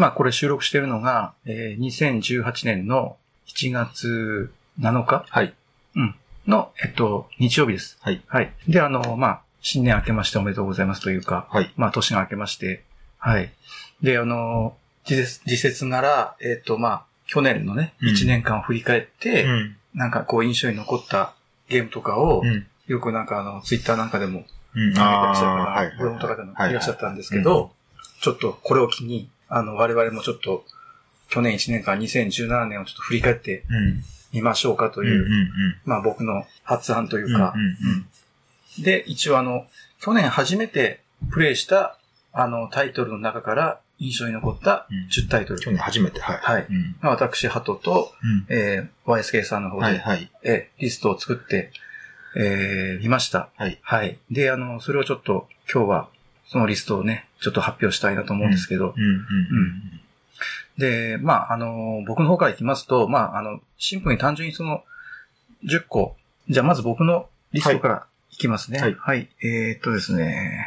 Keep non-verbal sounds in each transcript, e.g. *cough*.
まあこれ収録しているのが、えー、2018年の7月7日？はい。うん。の、えっと、日曜日です。はい。はい。で、あの、まあ、新年明けましておめでとうございますというか、はい。まあ、年が明けまして、はい。で、あの、時節時節なら、えっと、まあ、去年のね、うん1年間を振り返って、ん。なんかこう印象に残ったゲームとかを、うん。よくなんかあの、ツイッターなんかでも、うん。ああ、はい。方、ブログとかでもはいいらっしゃったんですけど、ちょっとこれを機に、あの、我々もちょっと、去年1年間、2017年をちょっと振り返ってうん。みましょうかとうん。いう、うん。まあ僕の発案といううん。か、うん。うん。で、一応あの、去年初めてプレイした、あの、タイトルの中から印象に残ったうん10タイトル。去年初めて、はい。はいうん。まあ私、ハトと、うん。えー、YSK さんの方で、はい。はい。えーリストを作って、えー、見ました。はい。はい。で、あの、それをちょっと、今日は、そのリストをね、ちょっと発表したいなと思うんですけど。で、まあ、あの、僕の方からいきますと、まあ、あの、シンプルに単純にその、10個。じゃあ、まず僕のリストからいきますね。はいえー、っとですね。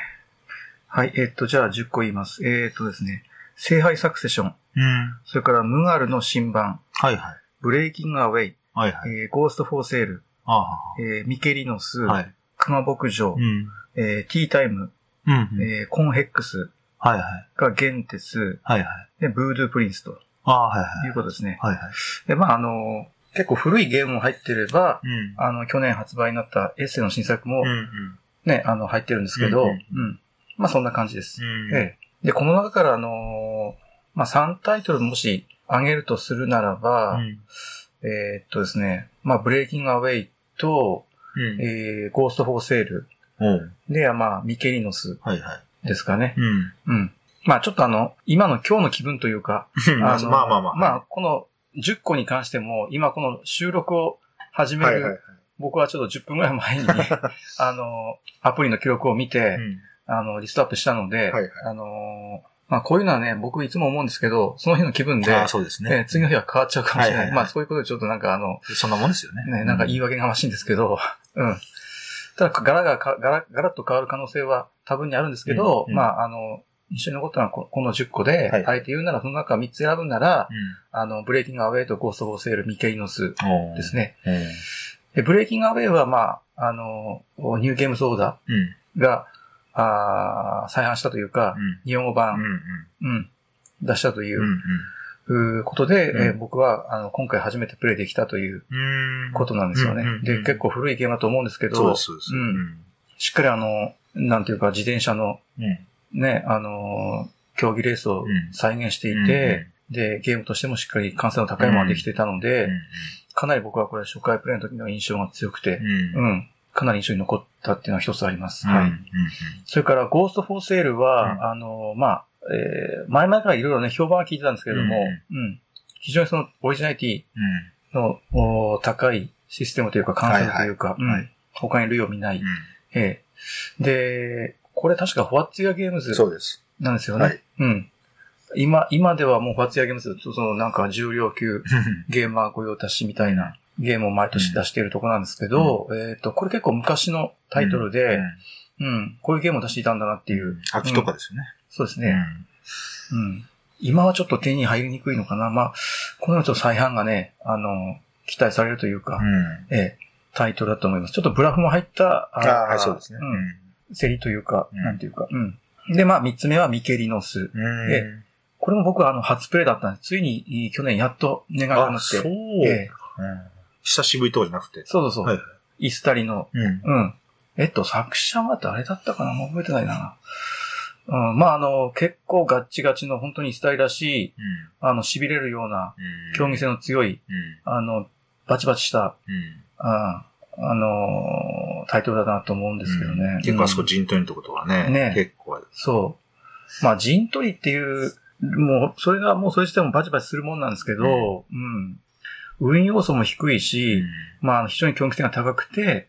はい、えーっと、じゃあ10個言います。えー、っとですね。聖杯サクセション。うん。それから、ムガルの新版。はい。はい。ブレイキングアウェイ。はい。はい。えー、ゴーストフォーセール。あえー、ミケリノス。あ。はい。熊牧場。うん。えー、ティータイム。うん。えー、コンヘックス。はい。はい。ゲンテス。はい。はい。で、ブードゥープリンスとああ、はい。はいいうことですね。はい。はい。で、まあ、あの、結構古いゲームも入ってれば、うん。あの、去年発売になったエッセンの新作もうん。うん。ね、あの、入ってるんですけど、ううんん、まあ、そんな感じです。うん。ええ。で、この中から、あのーまあ、3タイトルもし上げるとするならば、うん。えーっとですね、まあ、ブレイキングアウェイと、うん。えー、ゴーストフォーセール。で、まあ、ミケリノスはい。はい。ですかね。うん。うん。まあ、ちょっとあの、今の今日の気分というか、まあのまあまあまあ。まあ、この10個に関しても、今この収録を始める、はいはいはい。僕はちょっと10分ぐらい前に、*laughs* あの、アプリの記録を見て、うんあの、リストアップしたので、はいはいあの、まあ、こういうのはね、僕いつも思うんですけど、その日の気分で、ああ、そうですね。えー次の日は変わっちゃうかもしれない。はいはいはいまあ、そういうことでちょっとなんかあの、そんなもんですよね。ね、なんか言い訳がましいんですけど、うん。ただ、柄がか、柄、柄っと変わる可能性は多分にあるんですけど、うんうんまあ、あの、一緒に残ったのはここの10個で、はいあえて言うならその中3つ選ぶなら、うあの、ブレイキングアウェイとゴーストフォーセール、ミケイノスです。ね。うん。で、ブレイキングアウェイは、まあ、あの、ニューゲームズオーダうん。あー再販したというか、うん。日本語うん。版、うん、出したというう、ん。うーことで、うんえー僕は、あの、今回初めてプレイできたといううん。ことなんですよね。で、結構古いゲームだと思うんですけど、そうそうです。うんしっかりあの、なんていうか、自転車のうん。ね、あの、競技レースをうん再現していて、で、ゲームとしてもしっかり完成の高いものができていたので、かなり僕はこれ初回プレイの時の印象が強くて、うん。うん、かなり印象に残ったっていうのは一つあります。うん。はい。うん。それから、ゴーストフォーセールは、うんあの、まあ、えー前々からいろいろね、評判は聞いてたんですけれども、うん、非常にそのオリジナリティのお高いシステムというか、完成度というか、他に類を見ない。うん。ええで、これ確かフォアッツィアゲームズそうです。なんですよね。はいうん。今、今ではもうフォアッツィアゲームズ、そのなんか重量級 *laughs* ゲーマー御用達みたいなゲームを毎年出しているところなんですけど、えっ、と、これ結構昔のタイトルで、うん、こういうゲームを出していたんだなっていう。秋とかですよね。そうですね。うん。今はちょっと手に入りにくいのかな。まあ、このちょっと再販がね、あの、期待されるというか、うん。ええ、タイトルだと思います。ちょっとブラフも入った、ああ、はい、そうですね。うん。競りというか、うんなんていうか、うん。で、まあ、三つ目はミケリノス。うん。えこれも僕はあの、初プレイだったんです。ついに、い去年やっと願が叶あ、って。そう。ええうん久しぶりとじゃなくて。そうそうそう。はいイスタリの、うん。うん。えっと、作者は誰だったかな？もう覚えてないな。うん、まあ、あの、結構ガッチガチの本当にイスタリらしい、あの、痺れるような、うん。競技性の強い、うん。あの、バチバチした、うん。ああの、タイトルだなと思うんですけどね。うん結構あそこうん陣取りのとことはね。ね結構ある。そう。まあ、陣取りっていう、もう、それがもうそれ自体もバチバチするもんなんですけど、うん。運要素も低いし、まあ、非常に競技性が高くて、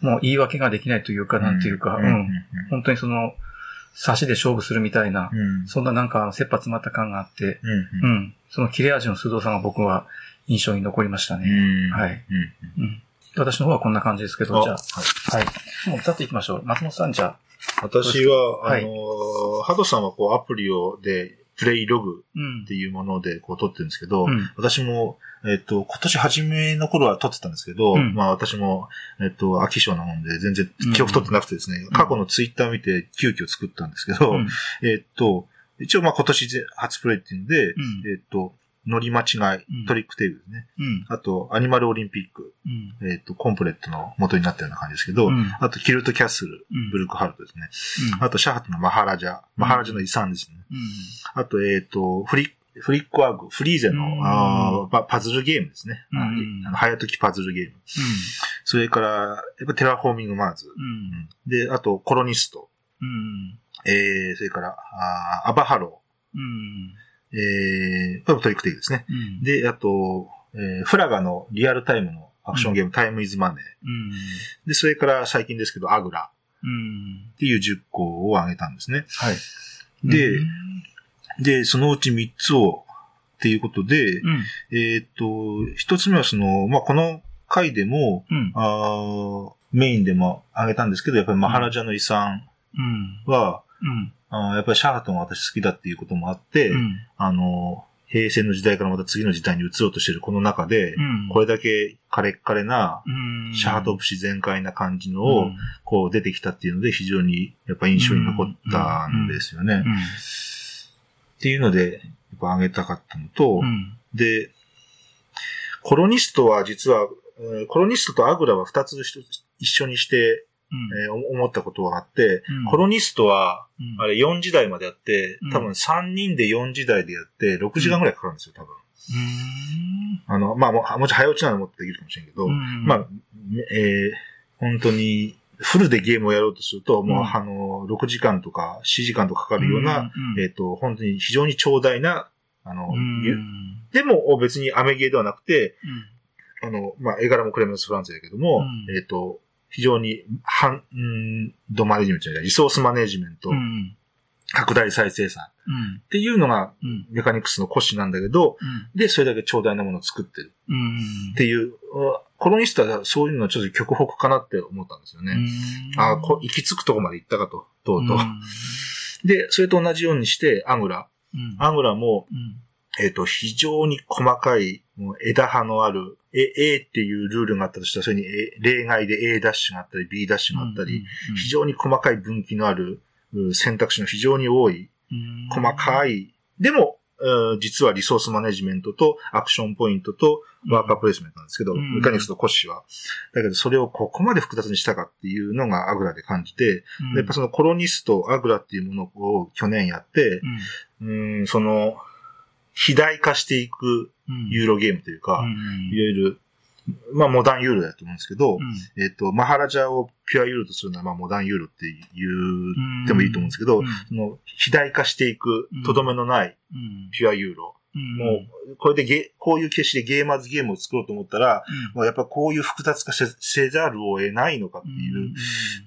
もう言い訳ができないというか、なんていうか、うん。本当にその、差しで勝負するみたいな、うん。そんななんか、切羽詰まった感があって、うん。ううん。ん。その切れ味の鋭さが僕は印象に残りましたね。うん。はい。うん。うん。私の方はこんな感じですけど、じゃはいあ、はい。もうざっと行きましょう。松本さん、じゃあ。私は、はいあの、ハドさんはこうアプリをでプレイログうん。っていうものでこう撮ってるんですけど、うん。私も、えっ、と、今年初めの頃は撮ってたんですけど、うん。まあ私も、えっ、と、秋賞なもんで全然記憶取ってなくてですね、ん。過去のツイッター見て急遽作ったんですけど、うん。えっ、と、一応まあ今年で初プレイっていうので、うん。えっ、と、乗り間違うんい、トリックテイルですね。うん。あと、アニマルオリンピック、うん。えっ、と、コンプレットの元になったような感じですけど、うん。あと、キルトキャッスル、うん。ブルックハルトですね。あと、シャハトのマハラジャ、マハラジャの遺産ですね。うん。あと、えっ、と、フリフリックワーグ、フリーゼの、うん。あーパパズルゲームですね。うん。あの早時パズルゲーム。それから、やっぱテラフォーミングマーズ。うん。で、あと、コロニスト。うん。えー、それから、あーアバハロうん。ー。えー、これもトリックテイクですね。うん。で、あと、えーフラガのリアルタイムのアクションゲーム、タイムイズマネー。うん。で、それから最近ですけど、アグラ。うん。っていう10個を挙げたんですね。はい。で、うん。で、そのうち3つを、っていうことで、うん。えーっと、一つ目はその、まあ、この回でも、うん。あーメインでも挙げたんですけど、やっぱりマハラジャの遺産うん。は、うんあーやっぱりシャーハトンが私好きだっていうこともあって、うん。あの、平成の時代からまた次の時代に移ろうとしているこの中で、うん。これだけカレッカレな、うん。シャハト節全開な感じのを、うん。こう出てきたっていうので、非常にやっぱ印象に残ったんですよね。うん。っていうので、やっぱ挙げたかったのと、うん。で、コロニストは実は、えーコロニストとアグラは二つ一一緒にして、うんえーお思ったことがあって、うん。コロニストは、うん。あれ4時台までやってうん、多分3人で4時台でやって、6時間ぐらいかかるんですよ、多分。うん。あの、まあ、もうもちろん早落ちなのもっとできるかもしれんけど、うん。まあ、えー本当に、フルでゲームをやろうとすると、もう、うんあの、6時間とか7時間とかかかるような、うんえっ、と、本当に非常に長大な、あの、うん。ゆでも別にアメゲーではなくて、あの、まあ、絵柄もクレメンス・フランスやけども、うん。えっ、と、非常に、ハン、うんドマネジメントじゃない、リソースマネジメント、うん。拡大再生産。うんっていうのがうん。メカニクスの骨子なんだけど、で、それだけ長大なものを作ってる。うん。っていう、うコロニストはそういうのはちょっと極北かなって思ったんですよね。ああ、こ行き着くとこまで行ったかと、とうとう。で、それと同じようにして、アグラ。うん。アグラも、うん。えっ、と、非常に細かい、もう枝葉のある、A, A っていうルールがあったとしたら、それに A 例外で A ダッシュがあったり、B ダッシュがあったり、非常に細かい分岐のあるう選択肢の非常に多い、細かい、でも、うん実はリソースマネジメントとアクションポイントとワーカープレイスメントなんですけど、うん。メカニクスとコッシーは。だけど、それをここまで複雑にしたかっていうのがアグラで感じて、やっぱそのコロニスト、アグラっていうものを去年やって、うん、その、肥大化していくユーロゲームというか、いわゆる、まあモダンユーロだと思うんですけど、えっ、と、マハラジャをピュアユーロとするのは、まあモダンユーロって言ってもいいと思うんですけど、その肥大化していくうん、とどめのないピュアユーロ。もう、これでゲ、こういう形式でゲーマーズゲームを作ろうと思ったら、もうやっぱこういう複雑化せせざるを得ないのかっていう、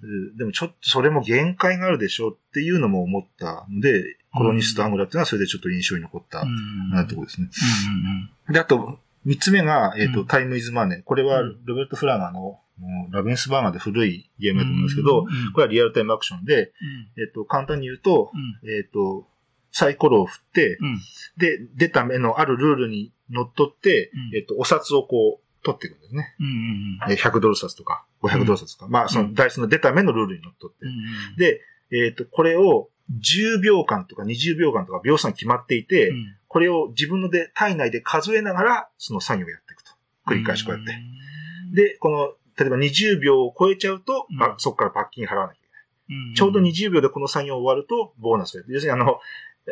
うん。でもちょっとそれも限界があるでしょうっていうのも思ったので、コロニスト・アングラっていうのはそれでちょっと印象に残った、なところですね。で、あと、三つ目が、えっ、と、うん。タイム・イズ・マネー。これは、ロベルト・フラガーの、ラベンスバーガーで古いゲームだと思うんですけど、これはリアルタイムアクションで、えっ、と、簡単に言うと、えっ、と、サイコロを振って、で、出た目のあるルールにのっとって、うん。えっ、と、お札をこう、取っていくんですね。えー100ドル札とか、500ドル札とか、まあ、そのダイスの出た目のルールにのっとって。で、えっ、と、これを10秒間とか20秒間とか秒数が決まっていて、これを自分ので体内で数えながら、その作業をやっていくと。繰り返しこうやって。で、この、例えば20秒を超えちゃうと、うんあそこから罰金払わなきゃいけない。ちょうど20秒でこの作業終わると、ボーナスをやる。要するにあの、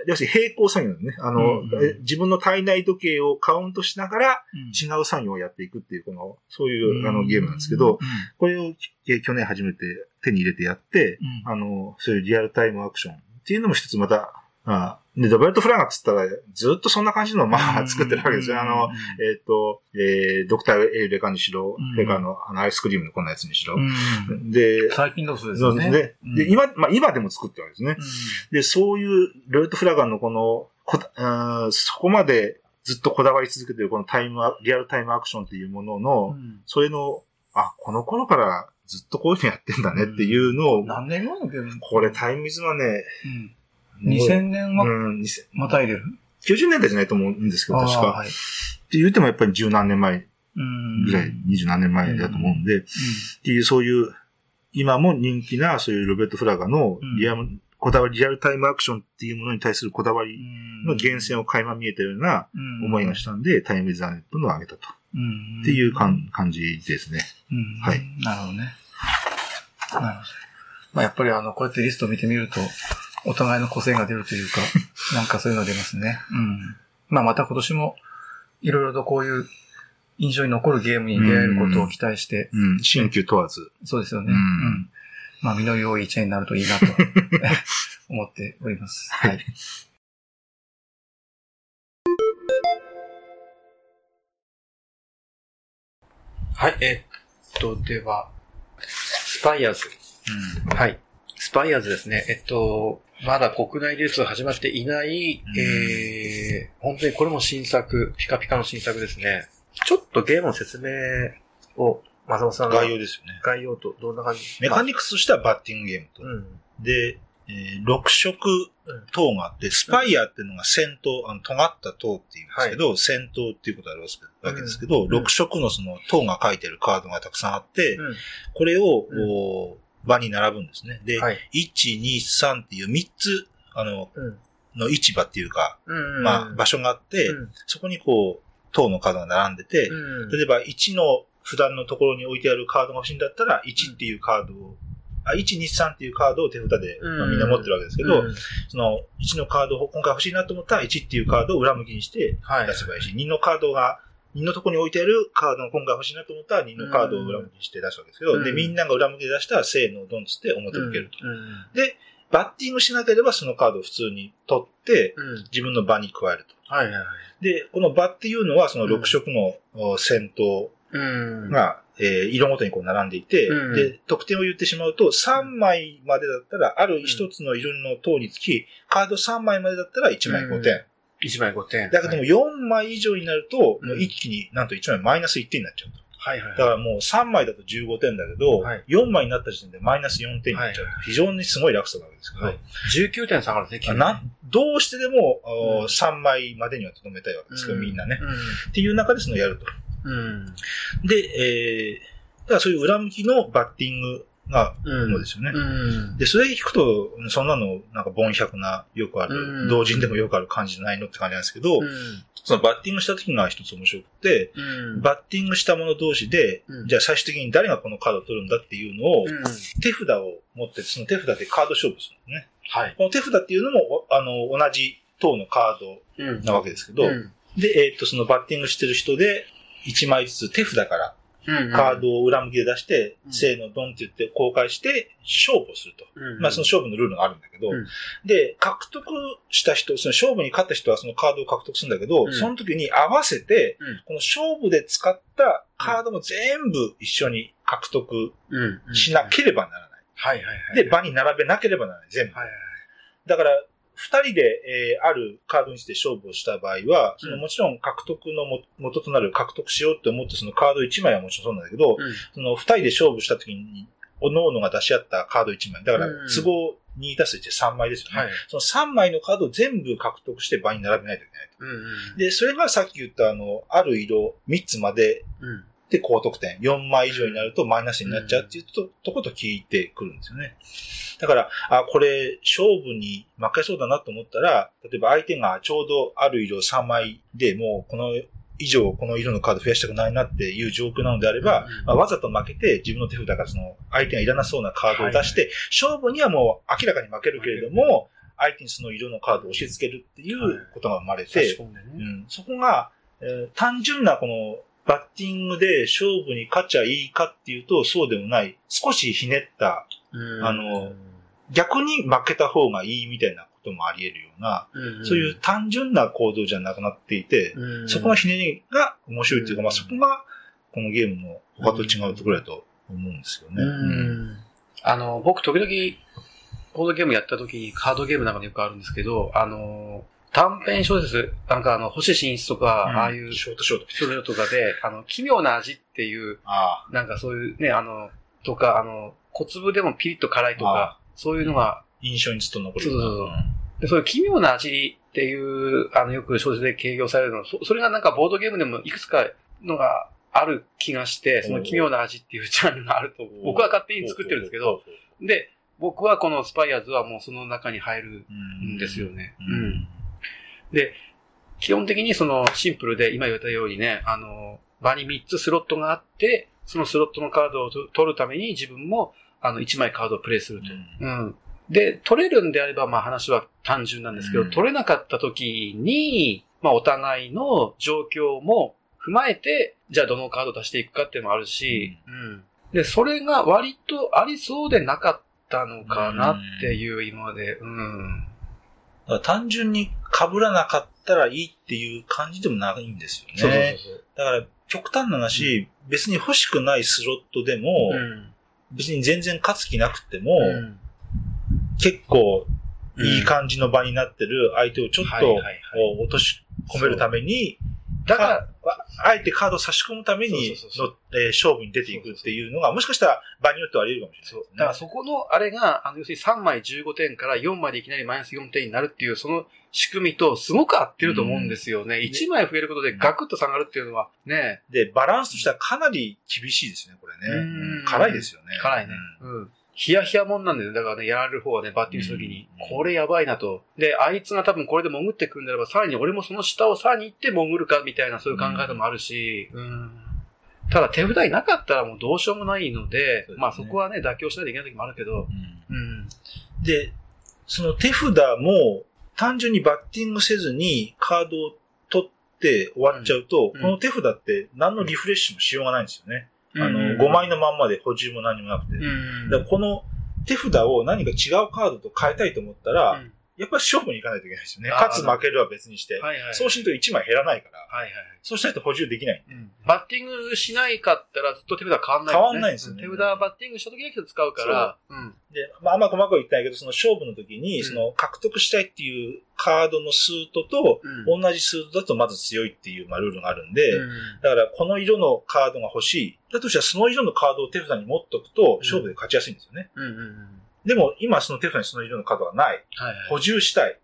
要するに並行作業ね。あの、うんえ自分の体内時計をカウントしながら、うん違う作業をやっていくっていう、この、そういうあのゲームなんですけど、、これをえ去年初めて手に入れてやって、あの、そういうリアルタイムアクションっていうのも一つまた、あで、ドベルト・フラガーっつったら、ずっとそんな感じの、まあ、作ってるわけですよ。あの、えっ、と、えー、ドクター・エイレカにしろうん、レカのあのアイスクリームのこんなやつにしろ。うんで、最近のそうですね。うで。で、今、まあ今でも作ってるわけですね。で、そういう、ロイト・フラガンのこの、こたうんそこまでずっとこだわり続けてるこのタイムア、リアルタイムアクションっていうものの、うんそれの、あ、この頃からずっとこういうのやってんだねっていうのを、何年後のゲームこれタイムイズはね、うん。2000年はうん、2000またいでる？90年代じゃないと思うんですけど、確か。はい。って言ってもやっぱり十何年前うん。ぐらい、二十何年前だと思うんで、っていうそういう、今も人気なそういうロベルト・フラガのリアル、こだわり、リアルタイムアクションっていうものに対するこだわりの源泉を垣間見えたような思いがしたんで、タイム・ウィザーネットのを上げたと。うんっていうかん感じですね。うんはい。なるほどね。なるほど。まあ、やっぱりあの、こうやってリストを見てみると、お互いの個性が出るというか、*laughs* なんかそういうの出ますね。うん。まあ、また今年も、いろいろとこういう印象に残るゲームに出会えることを期待して、うん。新旧問わず。そうですよね。ううんん。まあ、身の良い一年になるといいなと *laughs* 思っております。はい。*laughs* はい、えっと、では、スパイアーズ。はい。スパイアーズですね。えっと、まだ国内流通始まっていない、うんえー、本当にこれも新作、ピカピカの新作ですね。ちょっとゲームの説明を、松本さんが概要ですよね。概要とどんな感じメカニクスとしてはバッティングゲームと。うん。で、えー6色塔があって、スパイアっていうのが戦闘、あの、尖った塔っていうんですけど、戦闘っていうことがあるわけですけど、ん。6色のその塔が書いてるカードがたくさんあって、うん。これを、うん。お場に並ぶんですね。で、はい。1、2、3っていう3つ、あの、うん。の市場っていうか、うんまあ、場所があって、うん。そこにこう、塔のカードが並んでて、うん。例えば1の普段のところに置いてあるカードが欲しいんだったら、1っていうカードを、あ、1、2、3っていうカードを手札で、まあうんみんな持ってるわけですけど、うんその1のカードを今回欲しいなと思ったら、1っていうカードを裏向きにしてはい出せばいいし、2のカードが、2のところに置いてあるカードを今回欲しいなと思ったら、2のカードを裏向きにして出すわけですけど、うんで、みんなが裏向きで出したら、せーの、ドンつって表向けると。うんで、バッティングしなければそのカードを普通に取って、うん。自分の場に加えると。はいはいはい。で、この場っていうのは、その6色のお戦闘うん。が、えー色ごとにこう並んでいて、うんで、得点を言ってしまうと、3枚までだったら、ある一つの色の塔につき、カード3枚までだったら1枚5点。1枚5点。だけども4枚以上になると、うんもう一気になんと1枚マイナス1点になっちゃうと。はいはい。だからもう3枚だと15点だけど、はい4枚になった時点でマイナス4点になっちゃうと。はい非常にすごい落差なわけですけど、はい19点下がるね、などうしてでも、うんお3枚までにはとどめたいわけですけど、みんなね。うっていう中でそのやると。ん。うん。で、えー、だからそういう裏向きのバッティングがのですよね。うん。で、それ聞くと、そんなの、なんか、凡百な、よくあうる、ん同人でもよくある感じじゃないのって感じなんですけど、うん。そのバッティングした時が一つ面白くて、うん。バッティングした者同士で、うんじゃあ最終的に誰がこのカードを取るんだっていうのを、うん。手札を持って、その手札でカード勝負するんですね。はい。この手札っていうのも、おあの、同じ等のカードうんなわけですけど、うん。で、えっ、と、そのバッティングしてる人で、1枚ずつ手札からうん。カードを裏向きで出して、うんせーのドンって言って公開して、勝負をすると。うん。まあその勝負のルールがあるんだけど、うんで、獲得した人、その勝負に勝った人はそのカードを獲得するんだけど、うんその時に合わせて、うんこの勝負で使ったカードも全部一緒に獲得うん。しなければならない。はいはいはい。で、場に並べなければならない。全部。はいはいだから、二人で、えーあるカードにして勝負をした場合は、そのうんもちろん獲得のも元となる獲得しようって思ってそのカード1枚はもちろんそうなんだけど、うん。その二人で勝負した時に、各々が出し合ったカード1枚。だからうん、都合2たす1で3枚ですよね。はい。その3枚のカードを全部獲得して場に並べないといけないと。うんうん。で、それがさっき言ったあの、ある色3つまでうん。で高得点。4枚以上になるとマイナスになっちゃうっていうと,、とこと聞いてくるんですよね。だから、あ、これ、勝負に負けそうだなと思ったら、例えば相手がちょうどある色3枚でもうこの以上この色のカード増やしたくないなっていう状況なのであれば、うんまあ、わざと負けて自分の手札からその相手がいらなそうなカードを出して、勝負にはもう明らかに負けるけれども、相手にその色のカードを押し付けるっていうことが生まれて。うん、そこが、えー単純なこのバッティングで勝負に勝っちゃいいかっていうとそうでもない、少しひねった、うん。あの、逆に負けた方がいいみたいなこともあり得るような、うん。そういう単純な構造じゃなくなっていて、うん。そこのひねりが面白いっていうか、うん。まあそこがこのゲームの他と違うところだと思うんですよね。ううん。ん。あの、僕、時々、ボードゲームやった時にカードゲームなんかでよくあるんですけど、あの、短編小説、なんかあの、星新一とか、ああいうショートショート。小説とかで、あの、奇妙な味っていう、あなんかそういうね、あの、とか、あの、小粒でもピリッと辛いとか、そういうのが、印象にずっと残る。そうそうそうで、そう。いう奇妙な味っていう、あの、よく小説で形容されるの。そ、それがなんかボードゲームでもいくつかのがある気がして、その奇妙な味っていうジャンルがあると、僕は勝手に作ってるんですけど、で、僕はこのスパイアーズはもうその中に入るんですよね。うん。で、基本的にそのシンプルで今言ったようにね、あの、場に3つスロットがあって、そのスロットのカードを取るために自分もあの1枚カードをプレイすると。う。ん、うん。で、取れるんであれば、まあ話は単純なんですけど、うん、取れなかった時に、まあお互いの状況も踏まえて、じゃあどのカード出していくかっていうのもあるし、うん、で、それが割とありそうでなかったのかなっていう今まで、うん。単純に被らなかったらいいっていう感じでもないんですよね。そうそうそうだから、極端な話、うん、別に欲しくないスロットでも、うん、別に全然勝つ気なくても、うん。結構いい感じの場になってる相手をちょっと落とし込めるために、だから、あえてカードを差し込むためにの、え勝負に出ていくっていうのが、もしかしたら場によってはあり得るかもしれない、ね、だからそこのあれが、あの要するに3枚15点から4枚でいきなりマイナス4点になるっていう、その仕組みとすごく合ってると思うんですよね。うん、1枚増えることでガクッと下がるっていうのはね。で、バランスとしてはかなり厳しいですね、これね。辛いですよね。辛いね。うん。ヒヤヒヤもんなんだよ。だからね、やられる方はね、バッティングするときに、これやばいなと。で、あいつが多分これで潜ってくるんだれば、さらに俺もその下をさらに行って潜るか、みたいな、そういう考え方もあるし、うん。ただ手札になかったらもうどうしようもないので、でね、まあそこはね、妥協しないといけない時もあるけど、うん。うん、で、その手札も、単純にバッティングせずにカードを取って終わっちゃうと、うん、この手札って何のリフレッシュもしようがないんですよね。あの、5枚のまんまで補充も何もなくて。だこの手札を何か違うカードと変えたいと思ったら、やっぱり勝負に行かないといけないですよね。勝つ負けるは別にして。はいはい、そうしと1枚減らないから。はいはい、そうしないと補充できない、うん、バッティングしないかったらずっと手札変わんない、ね、変わんないんですよね。手札バッティングした時だけ使うから。ううん、で、まあ、あんま細かく言ってないけど、その勝負の時に、その獲得したいっていうカードのスートと、同じスートだとまず強いっていう、まあ、ルールがあるんで、うん、だからこの色のカードが欲しい。だとしたらその色のカードを手札に持っとくと、勝負で勝ちやすいんですよね。うんうんうんでも今その手札にその色のカードがない。はいはい、補充したい。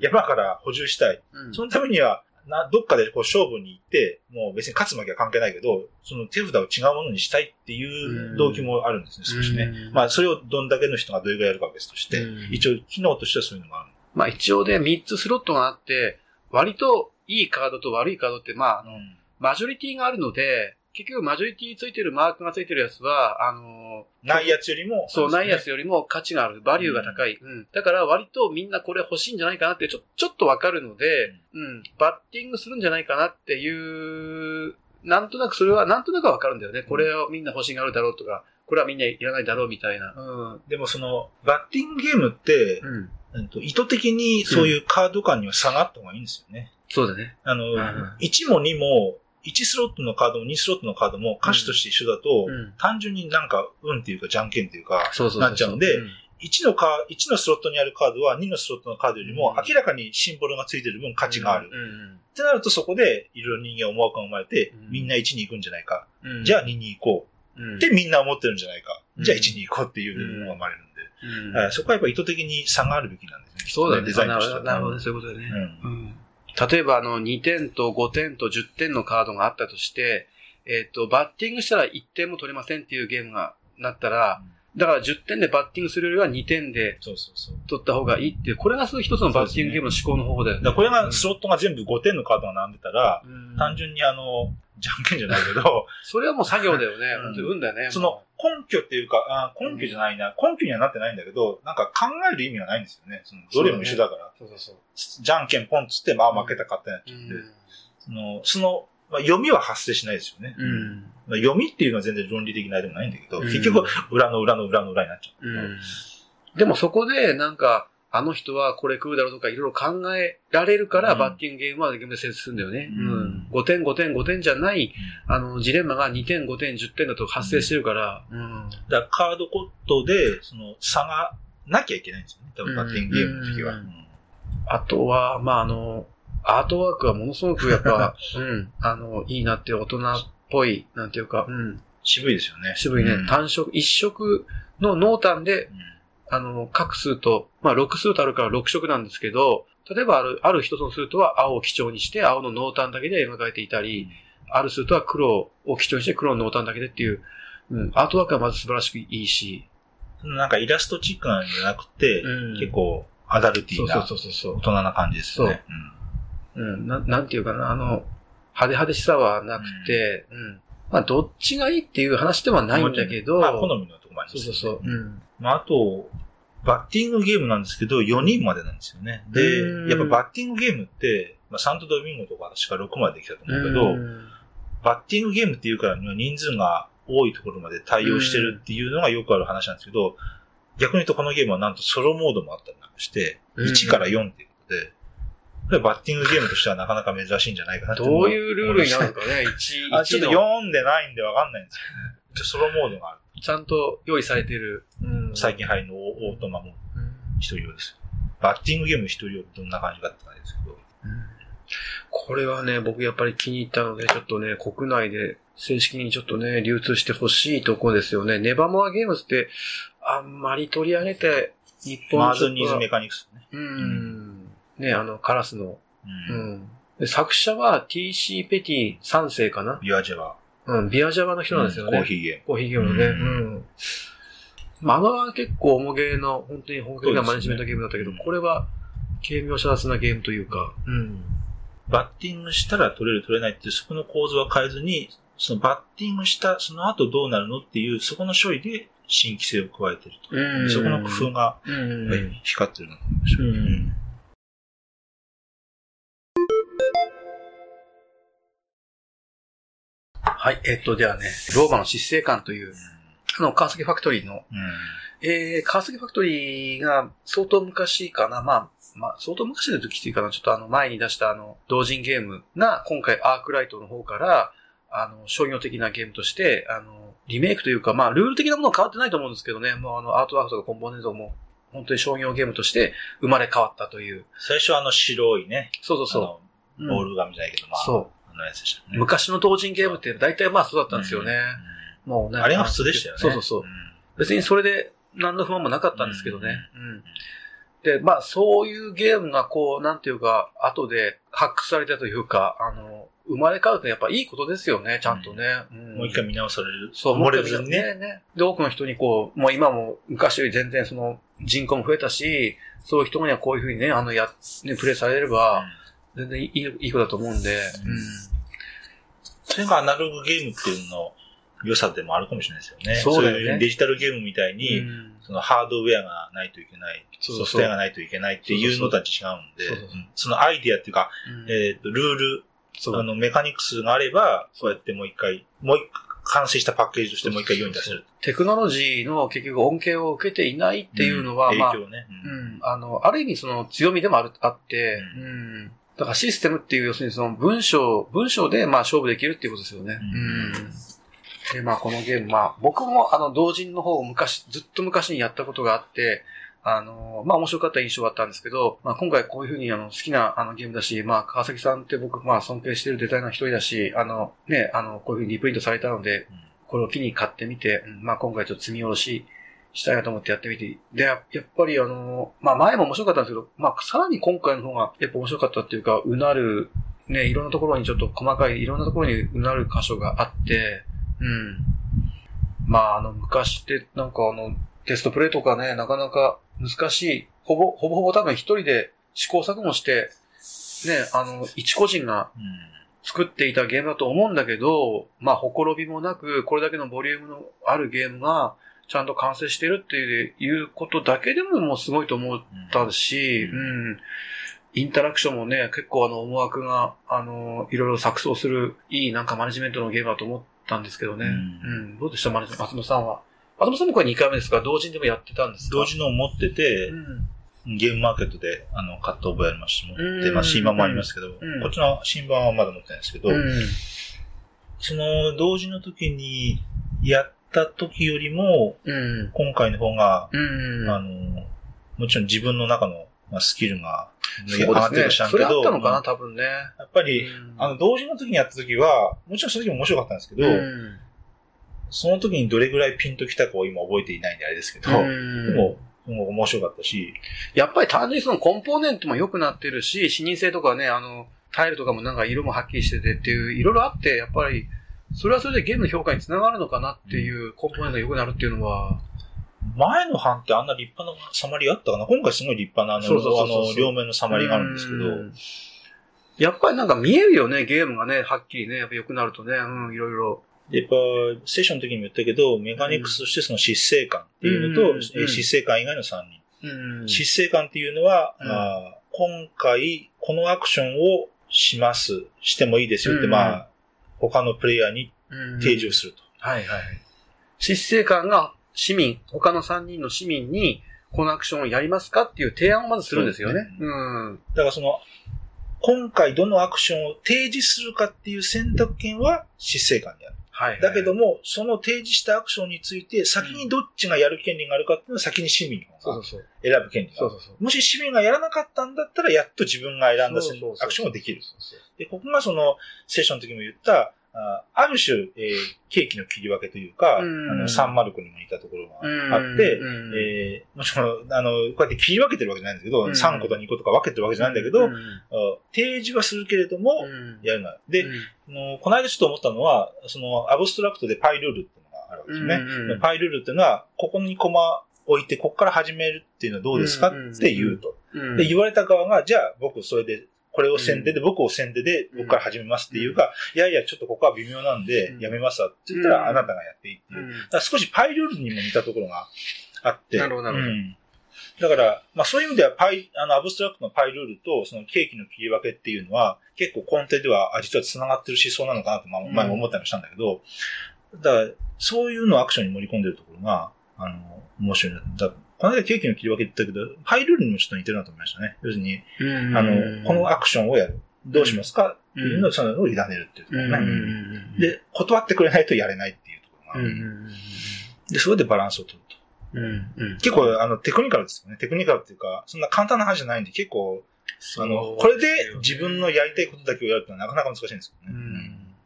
山から補充したい。そのためには、な、どっかでこう勝負に行って、もう別に勝つ負けは関係ないけど、その手札を違うものにしたいっていう動機もあるんですね、少しね。まあ、それをどんだけの人がどれぐらいやるかは別として、一応、機能としてはそういうのがある。まあ、一応で3つスロットがあって、割といいカードと悪いカードって、まあ、あの、マジョリティがあるので、結局マジョリティついてるマークがついてるやつは、あのー、ないやつよりも、そう、ないやつよりも価値がある、バリューが高い。うん。だから割とみんなこれ欲しいんじゃないかなってちょ、ちょっとわかるので、うん、うん、バッティングするんじゃないかなっていう、なんとなくそれは、なんとなくわかるんだよね。これをみんな欲しがるだろうとか、これはみんないらないだろうみたいな。うん。でもその、バッティングゲームって、うん。意図的にそういうカード感には下がった方がいいんですよね。そうだね。あの、うん、1も2も1スロットのカードも2スロットのカードも歌詞として一緒だと、うん、単純になんか運っていうかじゃんけんっていうか、なっちゃうので、1のカ1のスロットにあるカードは2のスロットのカードよりも明らかにシンボルがついてる分価値がある。ってなるとそこでいろいろ人間思惑が生まれて、みんな1に行くんじゃないか。じゃあ2に行こう。ってみんな思ってるんじゃないか。じゃあ1に行こうっていうのが生まれるんで。そこはやっぱ意図的に差があるべきなんですね。そうだね。デザインとしては。なるほど、そういうことだね。うん例えばあの2点と5点と10点のカードがあったとして、えっ、ー、と、バッティングしたら1点も取れませんっていうゲームがなったら、うん、だから10点でバッティングするよりは2点で取った方がいいっていう、これが一つのバッティングゲームの思考の方法だよね。ねこれがスロットが全部5点のカードが並んでたら、うん、単純にあの、じゃんけんじゃないけど。それはもう作業だよね。うん、運だよね。その根拠っていうか、あ根拠じゃないな、根拠にはなってないんだけど、なんか考える意味はないんですよね。そのどれも一緒だから。そう、ね,、そうそうじゃんけんポンつって、まあ負けた勝手になっちゃって。うん、その、その、まあ、読みは発生しないですよね。うん、まあ、読みっていうのは全然論理的なあれもないんだけど、結局、裏の裏の裏の裏になっちゃう。うん、でもそこで、なんか、あの人はこれ食うだろうとかいろいろ考えられるから、バッティングゲームはゲームで成立するんだよね。うん。5点、5点、5点じゃない、あの、ジレンマが2点、5点、10点だと発生してるから。うん。だからカードコットで、その差がなきゃいけないんですよね。多分バッティングゲームの時は。あとは、まあ、あの、アートワークはものすごくやっぱ、*laughs* うん、あの、いいなって大人っぽい、なんていうか、うん。渋いですよね。渋いね。単色、一色の濃淡で、あの、各スート、まあ6スートあるから6色なんですけど、例えばある、ある一つのスートは青を基調にして、青の濃淡だけで描かれていたり、あるスートは黒を基調にして黒の濃淡だけでっていう、うん、アートワークはまず素晴らしくいいし、なんかイラストチックなんじゃなくて、うん。結構アダルティーな、そうそうそうそう大人な感じですよね。うん、ななんていうかな、あの、派手派手しさはなくて、うん。まあ、どっちがいいっていう話ではないんだけど、まあ、好みのとこもありそうますよねそうそう。うん。まあ、あと、バッティングゲームなんですけど、4人までなんですよね。うんで、やっぱバッティングゲームって、まあ、サントドミンゴとか確か6までできたと思うけど、うんバッティングゲームっていうからには人数が多いところまで対応してるっていうのがよくある話なんですけど、逆に言うとこのゲームはなんとソロモードもあったりなんかして、うん1から4っていうことで、これはバッティングゲームとしてはなかなか珍しいんじゃないかなどういうルールになるかね、*laughs* 1、あ、ちょっと1の読んでないんでわかんないんですけどソロモードがある。ちゃんと用意されてる。うん最近入るのオートマもうん一人用です。バッティングゲーム一人用どんな感じかって感じですけど。これはね、僕やっぱり気に入ったので、ちょっとね、国内で正式にちょっとね、流通してほしいとこですよね。ネバモアゲームズって、あんまり取り上げて、日本マーニーズメカニクスね。うん。ね、あの、カラスの。う。うんん。で作者は TC ペティ3世かな？ビアジャワ。うん、ビアジャワの人なんですよね。コーヒーゲーム。コーヒーゲームのね。ううんん。まあ、あのは結構重げの、本当に本格的なマネジメントゲームだったけど、ねこれは軽妙洒脱なゲームというか、うん。バッティングしたら取れる取れないっていう、そこの構図は変えずに、そのバッティングした、その後どうなるのっていう、そこの処理で新規性を加えてると。うんそこの工夫が、うん。やっぱり光ってるのかもしれない。うんはい、えっと、ではね、ローマの執政官という、あの、川崎ファクトリーの、うん。えー、川崎ファクトリーが相当昔かな、まあ、まあ、相当昔で言うときついかな、ちょっとあの、前に出したあの、同人ゲームが、今回アークライトの方から、あの、商業的なゲームとして、あの、リメイクというか、まあ、ルール的なものは変わってないと思うんですけどね、もうあの、アートワークとかコンポーネントも、本当に商業ゲームとして生まれ変わったという。最初はあの白いね、そうそうそう。ボーうんル紙じゃないけど、まあ、そあのやつでしたう。ね。昔の同人ゲームって大体まあそうだったんですよね。もうあれが普通でしたよね。そうそうそう。ん別にそれで何の不満もなかったんですけどね。うん。で、まあそういうゲームがこう、なんていうか、後で発掘されたというか、あの、生まれ変わるってやっぱいいことですよね、ちゃんとね。うんもう一回見直される。そう、漏れずにね。ねね。で、多くの人にこう、もう今も昔より全然その人口も増えたし、そういう人にはこういうふうにね、あの、や、ね、プレイされれば、全然いい、いいことだと思うんで、うん。それがアナログゲームっていうのの良さでもあるかもしれないですよね。そうだよね。いうデジタルゲームみたいに、うん。そのハードウェアがないといけない、そうそう。ソフトウェアがないといけないっていうのとは違うんでそうそうそう。うん。そのアイディアっていうか、うん。えっ、と、ルール、そう。あの、メカニクスがあれば、そう。やってもう一回、もう一回、完成したパッケージとしてもう一回世に出せる。テクノロジーの結局恩恵を受けていないっていうのは、まあうん影、響ね。ううん。ん、あの、ある意味その強みでもある、あって、ううん。だからシステムっていう、要するにその文章、文章でまあ勝負できるっていうことですよね。ううんん。で、まあこのゲーム、まあ僕もあの同人の方を昔、ずっと昔にやったことがあって、あの、まあ面白かった印象があったんですけど、まあ今回こういうふうにあの好きなあのゲームだし、まあ川崎さんって僕まあ尊敬してるデザイナーの一人だし、あのね、あのこういうふうにリプリントされたので、これを機に買ってみて、うんまあ今回ちょっと積み下ろししたいなと思ってやってみて、で、ややっぱりあの、まあ前も面白かったんですけど、まあさらに今回の方がやっぱ面白かったっていうか、うなる、ね、いろんなところにちょっと細かい、いろんなところにうなる箇所があって、うん。まああの昔ってなんかあの、テストプレイとかね、なかなか難しい、ほぼ、ほぼほぼ多分一人で試行錯誤して、ね、あの、一個人がうん。作っていたゲームだと思うんだけど、まあ、ほころびもなく、これだけのボリュームのあるゲームが、ちゃんと完成してるっていうことだけでももうすごいと思ったし、ううん。インタラクションもね、結構あの思惑が、あの、いろいろ錯綜する、いいなんかマネジメントのゲームだと思ったんですけどね。ううんん。どうでしたマネジメント松本さんは？松本さんもこれ2回目ですか？同人でもやってたんですか？同時のを持っててう、ん。ゲームマーケットで、あの、買った覚えありますし、持って、うんまあ、新版もありますけど、うんこっちの新版はまだ持ってないんですけど、うん。その、同時の時にやった時よりも、うん。今回の方が、うん。あの、もちろん自分の中の、まあ、スキルが上がってるですね。それあど、ったのかな、多分ね。やっぱり、うんあの、同時の時にやった時は、もちろんその時も面白かったんですけど、うんその時にどれぐらいピンときたかを今覚えていないんであれですけど、うんでも、面白かったし。やっぱり単純にそのコンポーネントも良くなってるし、視認性とかね、あの、タイルとかもなんか色もはっきりしててっていう、いろいろあって、やっぱり、それはそれでゲームの評価につながるのかなっていうコンポーネントが良くなるっていうのは、前の版ってあんな立派なサマリあったかな？今回すごい立派なあの、両面のサマリがあるんですけど。やっぱりなんか見えるよね、ゲームがね、はっきりね、やっぱ良くなるとね、うん、いろいろ。やっぱ、セッションの時にも言ったけど、メカニクスとしてその失勢感っていうのと、うん、失勢感以外の3人。うん、失勢感っていうのは、うん、あ今回このアクションをします、してもいいですよって、まあ、他のプレイヤーに提示をすると。はいはい。失勢感が市民、他の3人の市民に、このアクションをやりますかっていう提案をまずするんですよね。うねうん。だからその、今回どのアクションを提示するかっていう選択権は執政官にある。はい、はい、だけども、その提示したアクションについて、先にどっちがやる権利があるかっていうのは先に市民が選ぶ権利がある。そうそうそうもし市民がやらなかったんだったら、やっと自分が選んだアクションができる。で、ここがその、セッションの時も言った、あある種、えー、ケーキの切り分けというか、うん、あの、サンマルクにも似たところがあって、うん、えー、もちろん、あの、こうやって切り分けてるわけじゃないんですけど、うん、3個と2個とか分けてるわけじゃないんだけど、うん、提示はするけれども、やるな。で、の、この間ちょっと思ったのは、その、アブストラクトでパイルールっていうのがあるわけですね。うん、パイルールっていうのは、ここにコマ置いて、ここから始めるっていうのはどうですかって言うと。で、言われた側が、じゃあ僕それでこれを先手で、僕を先手で、僕から始めますっていうか、いやいや、ちょっとここは微妙なんで、やめますわって言ったら、あなたがやっていいっていう。だから少しパイルールにも似たところがあって。なるほど、なるほど。だから、まあそういう意味では、パイ、あの、アブストラクトのパイルールと、そのケーキの切り分けっていうのは、結構根底では、実は繋がってる思想なのかなと、まあ、前も思ったりもしたんだけど、だから、そういうのをアクションに盛り込んでるところが、あの、面白いな。だこの間ケーキの切り分けって言ったけど、パイルールにもちょっと似てるなと思いましたね。要するに、あの、このアクションをやる。どうしますか？っていうのを、そのを委ねるっていうところね。で、断ってくれないとやれないっていうところがで、それでバランスを取ると。結構、あの、テクニカルですよね。テクニカルっていうか、そんな簡単な話じゃないんで、結構、あの、これで自分のやりたいことだけをやるってのはなかなか難しいんですよね。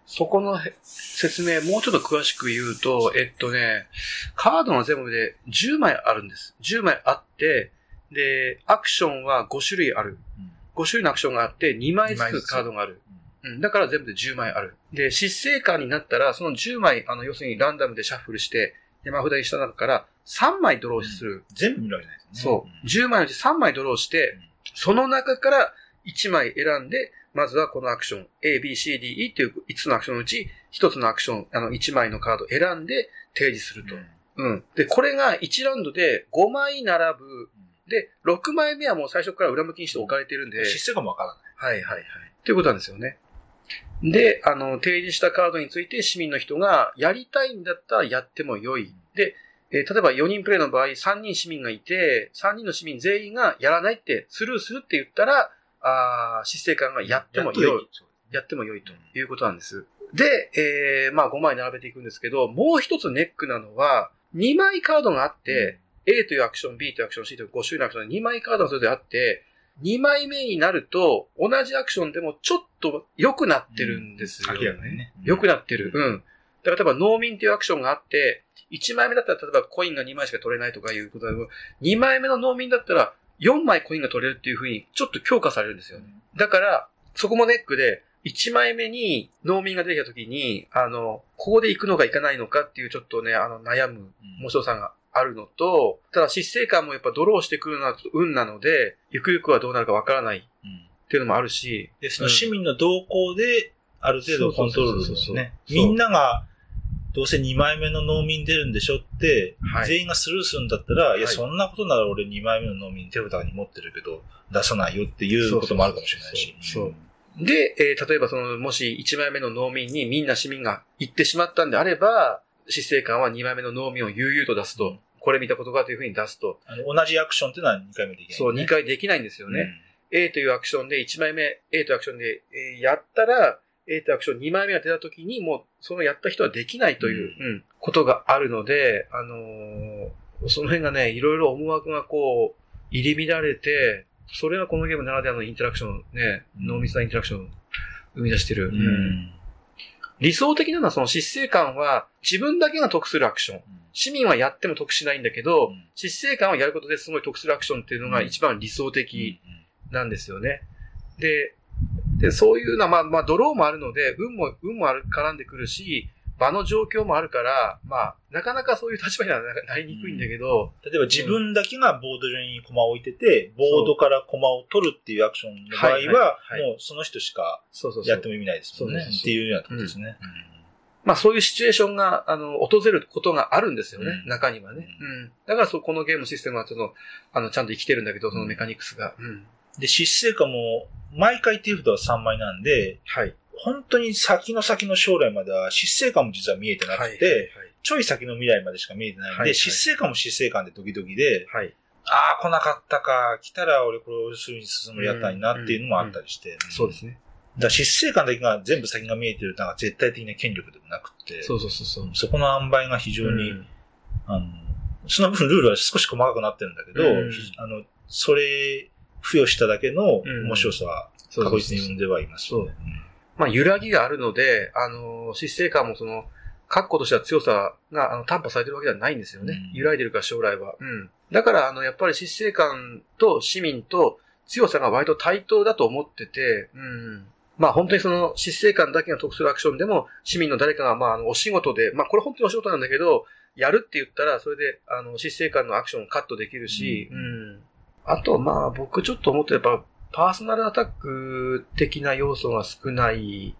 そこの説明、もうちょっと詳しく言うと、えっとね、カードの全部で10枚あるんです。10枚あって、で、アクションは5種類ある。うん5種類のアクションがあって、2枚ずつカードがある。うん。だから全部で10枚ある。で、失勢感になったら、その10枚、あの、要するにランダムでシャッフルして、山札にした中から3枚ドローする。うん、全部見るわけじゃないですね。そう。10枚のうち3枚ドローして、その中から1枚選んで、まずはこのアクション、A, B, C, D, E という5つのアクションのうち、1つのアクション、あの、1枚のカードを選んで提示すると。うん。うん。で、これが1ラウンドで5枚並ぶで、6枚目はもう最初から裏向きにして置かれてるんで。システムもわからない。はいはいはい。ということなんですよね。で、あの、提示したカードについて市民の人がやりたいんだったらやっても良い。で、えー、例えば4人プレイの場合、3人市民がいて、3人の市民全員がやらないってスルーするって言ったら、あ執政官がやっても良い。やっても良いということなんです。で、えー、まあ5枚並べていくんですけど、もう一つネックなのは、2枚カードがあって、A というアクション、B というアクション、C という5種類のアクション2枚カードがそれであって、2枚目になると、同じアクションでもちょっと良くなってるんですよ、ね。明らかにね。良くなってる。うん。だから例えば農民っていうアクションがあって、1枚目だったら例えばコインが2枚しか取れないとかいうことでも、2枚目の農民だったら4枚コインが取れるっていうふうにちょっと強化されるんですよね。だから、そこもネックで、1枚目に農民が出てきた時に、あの、ここで行くのか行かないのかっていうちょっとね、あの、悩む面白さがあるのと、ただ失勢感もやっぱドローしてくるのは運なので、ゆくゆくはどうなるかわからないっていうのもあるし。で、その市民の動向で、ある程度コントロールですね。みんなが、どうせ2枚目の農民出るんでしょって、はい、全員がスルーするんだったら、はい、いや、そんなことなら俺2枚目の農民手札に持ってるけど、出さないよっていうこともあるかもしれないし。そう。で、えー、例えばその、もし1枚目の農民にみんな市民が行ってしまったんであれば、死生官は2枚目の農民を悠々と出すと。これ見たことかというふうに出すと。同じアクションっていうのは2回目できない、ね、そう、2回できないんですよね。うん、A というアクションで1枚目、A というアクションで、えー、やったら、A というアクション2枚目が出た時に、もう、そのやった人はできないという、うん、うん、ことがあるので、あのー、その辺がね、いろいろ思惑がこう、入り乱れて、それがこのゲームならではのインタラクション、ね、濃密なインタラクションを生み出してる。うん。理想的なのはその執政官は自分だけが得するアクション。市民はやっても得しないんだけど、うん。執政官はやることですごい得するアクションっていうのが一番理想的なんですよね。で、で、そういうのは、まあ、まあ、ドローもあるので、運も、運もある、絡んでくるし、場の状況もあるから、まあ、なかなかそういう立場にはななりにくいんだけど、例えば自分だけがボード上に駒を置いてて、ボードから駒を取るっていうアクションの場合はいはいは、はいもうその人しか。やっても意味ないですもんねそうそう。そうっていうようなことですね。まあそういうシチュエーションが、あの、訪れることがあるんですよね、うん中にはね。うん。だからそう、このゲームのシステムはちょっと、あの、ちゃんと生きてるんだけど、そのメカニクスが。うん。で、失政官も、毎回手札は3枚なんで、はい。本当に先の先の将来までは、失政官も実は見えてなくて、ちょい先の未来までしか見えてないんで、はいはい失政官も失政官でドキドキで、はい。はい。ああ、来なかったか、来たら俺これをすぐに進むやったんなっていうのもあったりして。そうですね。だ失政官だけが全部先が見えてるのが絶対的な権力でもなくて、そうそうそうそう。そこの塩梅が非常に、うんあの、その分ルールは少し細かくなってるんだけど、うんひあの、それ、付与しただけの面白さは確実に生んではいます。まあ、揺らぎがあるので、あの、執政官もその、確固とした強さがあの担保されてるわけではないんですよね。うん揺らいでるから将来は。うん。だから、あの、やっぱり執政官と市民と強さが割と対等だと思ってて、うん。まあ本当にその執政官だけが得するアクションでも、市民の誰かがまああのお仕事で、まあこれ本当にお仕事なんだけど、やるって言ったら、それで、あの、執政官のアクションをカットできるし、ううん。あと、まあ僕ちょっと思ってやっぱ、パーソナルアタック的な要素が少ない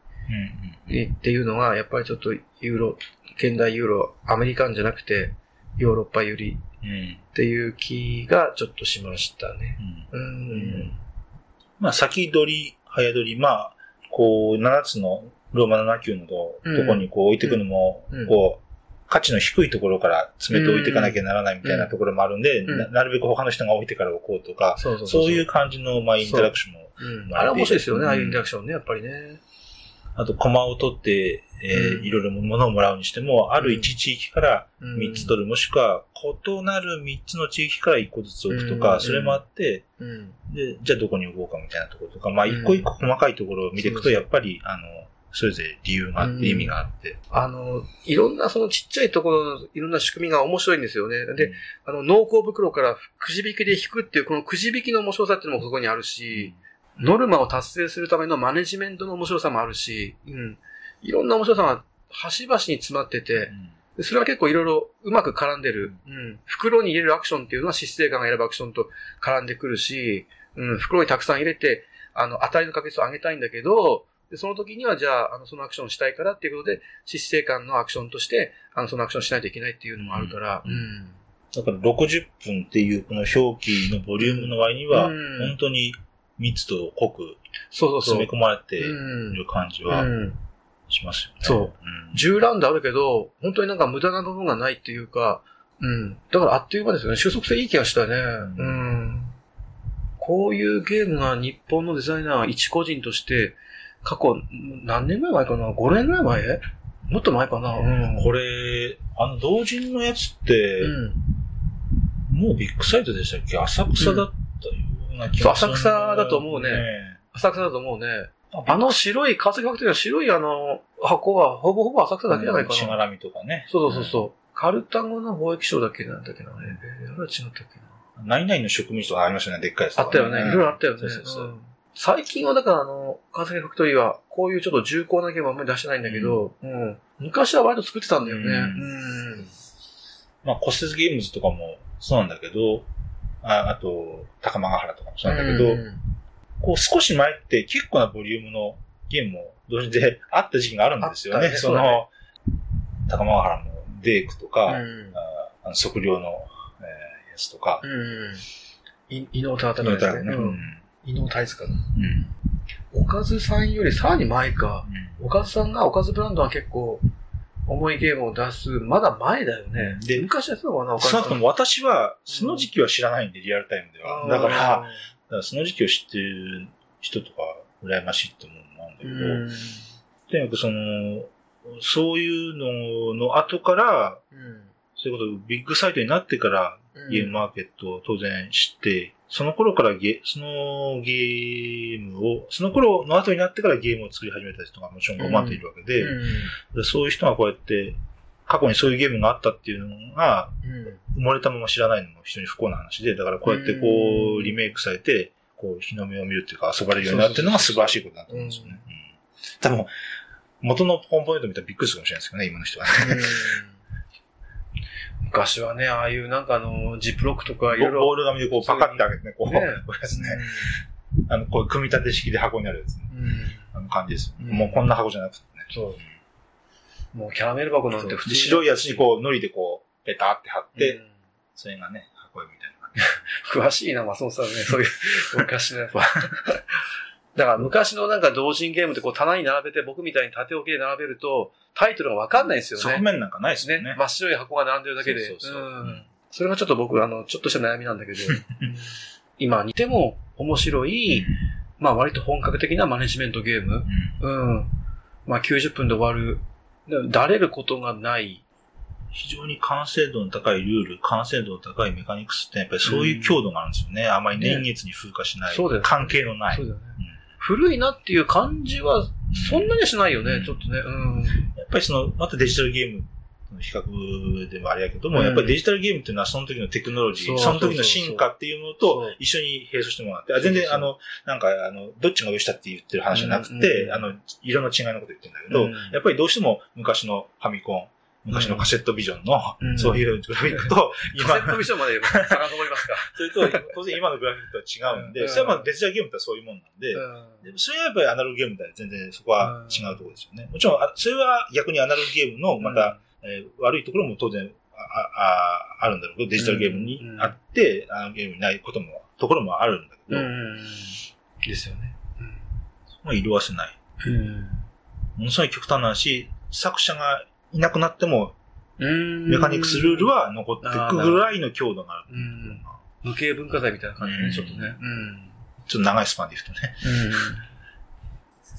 っていうのが、やっぱりちょっとユーロ、現代ユーロ、アメリカンじゃなくて、ヨーロッパ寄りうん。っていう気がちょっとしましたね。うん。うん。まあ、先取り、早取り、まあ、こう、7つのローマ7級のとうん。こにこう置いていくのも、うん。こう、価値の低いところから詰めて置いていかなきゃならないみたいなところもあるんで、うん。ななるべく他の人が置いてから置こうとか、そうそうそういう感じの、まあ、インタラクションも、う。ん。あれは面白いですよね、うんああいうインタラクションね、やっぱりね。あと、コマを取って、えーうん。いろいろ物をもらうにしても、ある一地域からうん。3つ取る、もしくは、異なる3つの地域から1個ずつ置くとか、うん。それもあって、うん。で、じゃあどこに置こうかみたいなところとか、まあうん。一個一個細かいところを見ていくと、そうそう。やっぱり、あの、それぞれ理由があっうんて、意味があって。あの、いろんなそのちっちゃいところのいろんな仕組みが面白いんですよね。で、あの、農耕袋からくじ引きで引くっていう、このくじ引きの面白さっていうのもそこにあるし、ノルマを達成するためのマネジメントの面白さもあるし、うん。いろんな面白さが端々に詰まってて、でそれは結構いろいろうまく絡んでる。うん。袋に入れるアクションっていうのは執政官が選ぶアクションと絡んでくるし、うん、袋にたくさん入れて、あの、当たりの確率を上げたいんだけど、でその時にはじゃあ、あの、そのアクションをしたいからっていうことで、執政官のアクションとして、あの、そのアクションをしないといけないっていうのもあるから、ううんん。だから60分っていうこの表記のボリュームの割には、うん本当に密度濃くそうそうそう。詰め込まれていうんる感じはうん。しますよね。そううん。10ラウンドあるけど、本当になんか無駄な部分がないっていうか、うん。だからあっという間ですよね。収束性いい気がしたね。うん。こういうゲームが日本のデザイナー一個人として、過去、何年ぐらい前かな ?5 年ぐらい前？もっと前かな？うん。これ、あの、同人のやつって、うん。もうビッグサイトでしたっけ？浅草だったような気がする、浅草だと思うね浅草だと思うね。あの白い、川崎ファクトリーの白いあの箱はほぼほぼ浅草だけじゃないかな。しがらみとかね。そうそうそうそう。カルタゴの貿易商だっけなんだっけな。えー、あれは違ったっけな。何々の植民地とかありましたね、でっかいやつとかあったよね。いろいろあったよね。そうそうそううん最近はだからあの、川崎ファクトリーは、こういうちょっと重厚なゲームはあんまり出してないんだけど、うん。昔は割と作ってたんだよね。うんうん。まあ、骨折ゲームズとかもそうなんだけど、ああと、高間ヶ原とかもそうなんだけど、うんこう少し前って結構なボリュームのゲームも同時であった時期があるんですよね。ねその、ね高間ヶ原のデークとか、うん。ああの測量の、えーやつとか、うん。い伊能忠敬ですね。ううんん。伊能太子かな。うん。おかずさんよりさらに前か。おかずさんが、おかずブランドは結構、重いゲームを出す、まだ前だよね。で昔やってたのかな、おかずさん。少なくとも私は、その時期は知らないんで、リアルタイムでは。だから、だあからその時期を知ってる人とか、羨ましいって思うんだけー、ど、うん。とにかくその、そういうのの後から、うん。そういうこと、ビッグサイトになってから、うんゲームマーケットを当然知ってその頃からゲ、そのゲームを、その頃の後になってからゲームを作り始めた人がもちろん。5万っているわけで、でそういう人がこうやって、過去にそういうゲームがあったっていうのが、埋もれたまま知らないのも非常に不幸な話で、だからこうやってこうん。う、リメイクされて、こう、日の目を見るっていうか遊ばれるようになってるのが素晴らしいことだと思うんですよね。うん。多分、元のコンポーネント見たらびっくりするかもしれないですけどね、今の人はね。昔はね、ああいうなんかあの、ジップロックとかいろいボボろ。ール紙でこうパカって開けてね、こう、ねこういうやつね。あの、こう、組み立て式で箱になるやつね。うんあの感じです。うんもうこんな箱じゃなくてね。そう。もうキャラメル箱なんて普通に白いやつにこう、糊でこう、ペタって貼って、うんそれがね、箱絵みたいな感じ。*laughs* 詳しいな、松本さんね。そういう、昔のやっぱ。*laughs* だから昔のなんか同人ゲームってこう棚に並べて僕みたいに縦置きで並べるとタイトルがわかんないんですよね。側面なんかないですよねね。真っ白い箱が並んでるだけで。そうそうそううんそれがちょっと僕、あの、ちょっとした悩みなんだけど、*laughs* 今似ても面白い、まあ割と本格的なマネジメントゲーム。うん。まあ90分で終わる。でだれることがない。非常に完成度の高いルール、完成度の高いメカニクスって、やっぱりそういう強度があるんですよね。あまり年月に風化しない。ね関係のない。そうだよね。古いなっていう感じは、そんなにはしないよね、うん。ちょっとね。うん。やっぱりその、またデジタルゲームの比較でもあれやけども、うん。やっぱりデジタルゲームっていうのはその時のテクノロジー、その時の進化っていうのと一緒に並走してもらって、あ全然あの、なんかあの、どっちが上したって言ってる話じゃなくうんて、うん。あの、色の違いのこと言ってるんだけど、うん。やっぱりどうしても昔のファミコン、昔のカセットビジョンの、うんそういうグラフィックと、*laughs* カセットビジョンまで遡りますか。*laughs* それと、当然今のグラフィックとは違うんで、うんそれはまあデジタルゲームとはそういうもんなんで、うんでそれはやっぱりアナログゲームとは全然そこは違うところですよね。もちろん、あそれは逆にアナログゲームのまた、えー悪いところも当然あああるんだろうけど、デジタルゲームにあって、アナログゲームにないことも、ところもあるんだけど、うん。ですよね。まあ色あせない。うん。ものすごい極端な話、作者がいなくなっても、うん。メカニクスルールは残っていくぐらいの強度がある。うん。無形文化財みたいな感じね、うんちょっとね。うん。ちょっと長いスパンで言うとね。